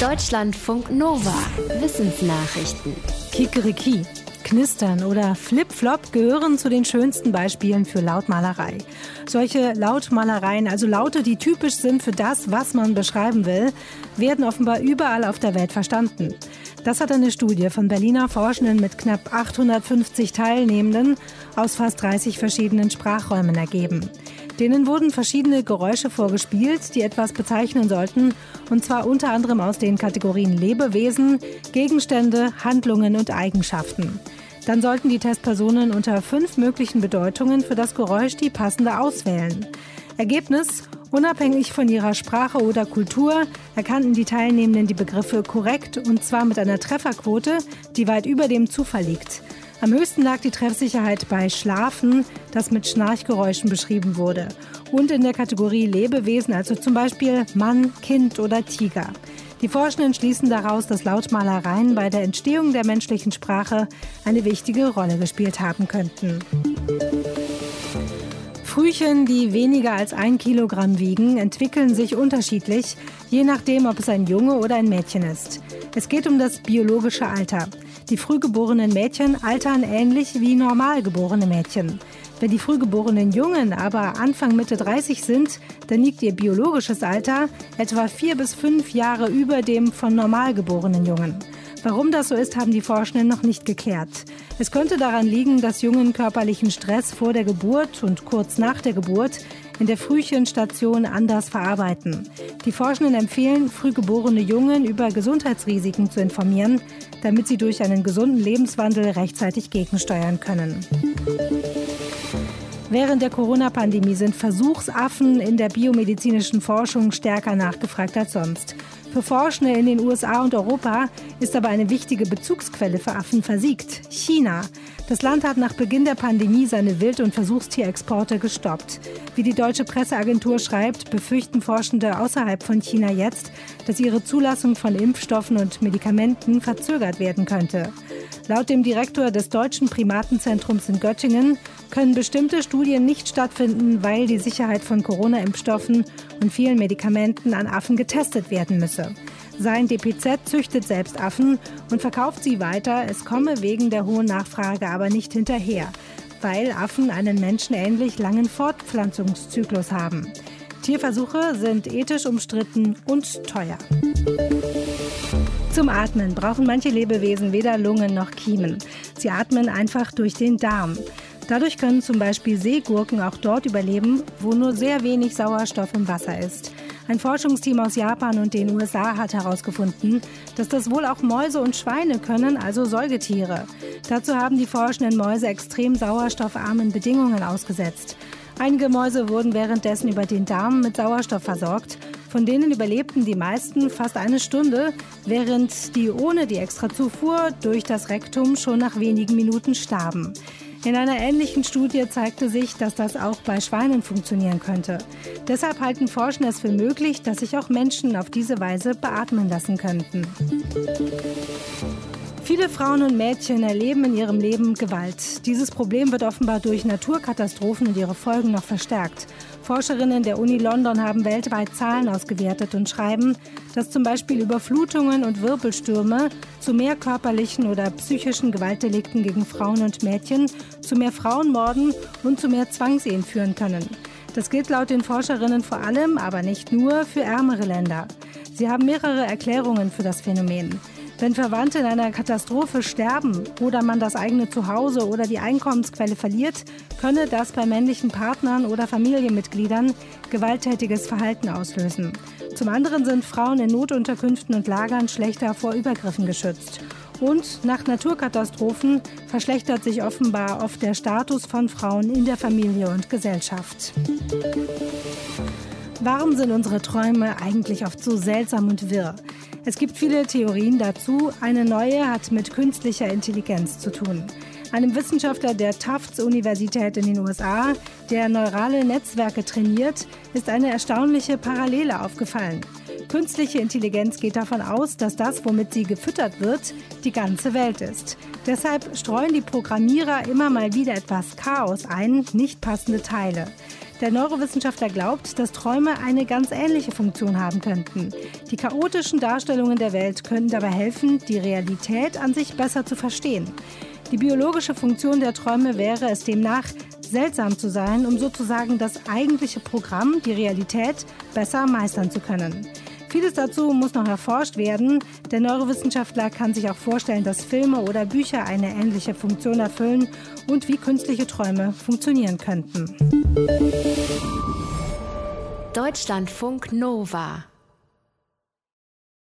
Deutschlandfunk Nova. Wissensnachrichten. Kikeriki. Knistern oder Flip-Flop gehören zu den schönsten Beispielen für Lautmalerei. Solche Lautmalereien, also Laute, die typisch sind für das, was man beschreiben will, werden offenbar überall auf der Welt verstanden. Das hat eine Studie von Berliner Forschenden mit knapp 850 Teilnehmenden aus fast 30 verschiedenen Sprachräumen ergeben. Denen wurden verschiedene Geräusche vorgespielt, die etwas bezeichnen sollten, und zwar unter anderem aus den Kategorien Lebewesen, Gegenstände, Handlungen und Eigenschaften. Dann sollten die Testpersonen unter fünf möglichen Bedeutungen für das Geräusch die passende auswählen. Ergebnis Unabhängig von ihrer Sprache oder Kultur erkannten die Teilnehmenden die Begriffe korrekt und zwar mit einer Trefferquote, die weit über dem Zufall liegt. Am höchsten lag die Treffsicherheit bei Schlafen, das mit Schnarchgeräuschen beschrieben wurde. Und in der Kategorie Lebewesen, also zum Beispiel Mann, Kind oder Tiger. Die Forschenden schließen daraus, dass Lautmalereien bei der Entstehung der menschlichen Sprache eine wichtige Rolle gespielt haben könnten. Frühchen, die weniger als ein Kilogramm wiegen, entwickeln sich unterschiedlich, je nachdem, ob es ein Junge oder ein Mädchen ist. Es geht um das biologische Alter. Die frühgeborenen Mädchen altern ähnlich wie normal geborene Mädchen. Wenn die frühgeborenen Jungen aber Anfang Mitte 30 sind, dann liegt ihr biologisches Alter etwa vier bis fünf Jahre über dem von normal geborenen Jungen. Warum das so ist, haben die Forschenden noch nicht geklärt. Es könnte daran liegen, dass Jungen körperlichen Stress vor der Geburt und kurz nach der Geburt in der Frühchenstation anders verarbeiten. Die Forschenden empfehlen, frühgeborene Jungen über Gesundheitsrisiken zu informieren, damit sie durch einen gesunden Lebenswandel rechtzeitig gegensteuern können. Während der Corona-Pandemie sind Versuchsaffen in der biomedizinischen Forschung stärker nachgefragt als sonst. Für Forschende in den USA und Europa ist aber eine wichtige Bezugsquelle für Affen versiegt, China. Das Land hat nach Beginn der Pandemie seine Wild- und Versuchstierexporte gestoppt. Wie die deutsche Presseagentur schreibt, befürchten Forschende außerhalb von China jetzt, dass ihre Zulassung von Impfstoffen und Medikamenten verzögert werden könnte. Laut dem Direktor des Deutschen Primatenzentrums in Göttingen können bestimmte Studien nicht stattfinden, weil die Sicherheit von Corona-Impfstoffen und vielen Medikamenten an Affen getestet werden müsse. Sein DPZ züchtet selbst Affen und verkauft sie weiter. Es komme wegen der hohen Nachfrage aber nicht hinterher, weil Affen einen menschenähnlich langen Fortpflanzungszyklus haben. Tierversuche sind ethisch umstritten und teuer. Zum Atmen brauchen manche Lebewesen weder Lungen noch Kiemen. Sie atmen einfach durch den Darm. Dadurch können zum Beispiel Seegurken auch dort überleben, wo nur sehr wenig Sauerstoff im Wasser ist. Ein Forschungsteam aus Japan und den USA hat herausgefunden, dass das wohl auch Mäuse und Schweine können, also Säugetiere. Dazu haben die forschenden Mäuse extrem sauerstoffarmen Bedingungen ausgesetzt. Einige Mäuse wurden währenddessen über den Darm mit Sauerstoff versorgt von denen überlebten die meisten fast eine Stunde, während die ohne die Extrazufuhr durch das Rektum schon nach wenigen Minuten starben. In einer ähnlichen Studie zeigte sich, dass das auch bei Schweinen funktionieren könnte. Deshalb halten Forscher es für möglich, dass sich auch Menschen auf diese Weise beatmen lassen könnten. Viele Frauen und Mädchen erleben in ihrem Leben Gewalt. Dieses Problem wird offenbar durch Naturkatastrophen und ihre Folgen noch verstärkt. Forscherinnen der Uni London haben weltweit Zahlen ausgewertet und schreiben, dass zum Beispiel Überflutungen und Wirbelstürme zu mehr körperlichen oder psychischen Gewaltdelikten gegen Frauen und Mädchen, zu mehr Frauenmorden und zu mehr Zwangsehen führen können. Das gilt laut den Forscherinnen vor allem, aber nicht nur, für ärmere Länder. Sie haben mehrere Erklärungen für das Phänomen. Wenn Verwandte in einer Katastrophe sterben oder man das eigene Zuhause oder die Einkommensquelle verliert, könne das bei männlichen Partnern oder Familienmitgliedern gewalttätiges Verhalten auslösen. Zum anderen sind Frauen in Notunterkünften und Lagern schlechter vor Übergriffen geschützt. Und nach Naturkatastrophen verschlechtert sich offenbar oft der Status von Frauen in der Familie und Gesellschaft. Warum sind unsere Träume eigentlich oft so seltsam und wirr? Es gibt viele Theorien dazu. Eine neue hat mit künstlicher Intelligenz zu tun. Einem Wissenschaftler der Tufts Universität in den USA, der neurale Netzwerke trainiert, ist eine erstaunliche Parallele aufgefallen. Künstliche Intelligenz geht davon aus, dass das, womit sie gefüttert wird, die ganze Welt ist. Deshalb streuen die Programmierer immer mal wieder etwas Chaos ein, nicht passende Teile. Der Neurowissenschaftler glaubt, dass Träume eine ganz ähnliche Funktion haben könnten. Die chaotischen Darstellungen der Welt können dabei helfen, die Realität an sich besser zu verstehen. Die biologische Funktion der Träume wäre es demnach, seltsam zu sein, um sozusagen das eigentliche Programm, die Realität, besser meistern zu können. Vieles dazu muss noch erforscht werden. Der Neurowissenschaftler kann sich auch vorstellen, dass Filme oder Bücher eine ähnliche Funktion erfüllen und wie künstliche Träume funktionieren könnten. Deutschlandfunk Nova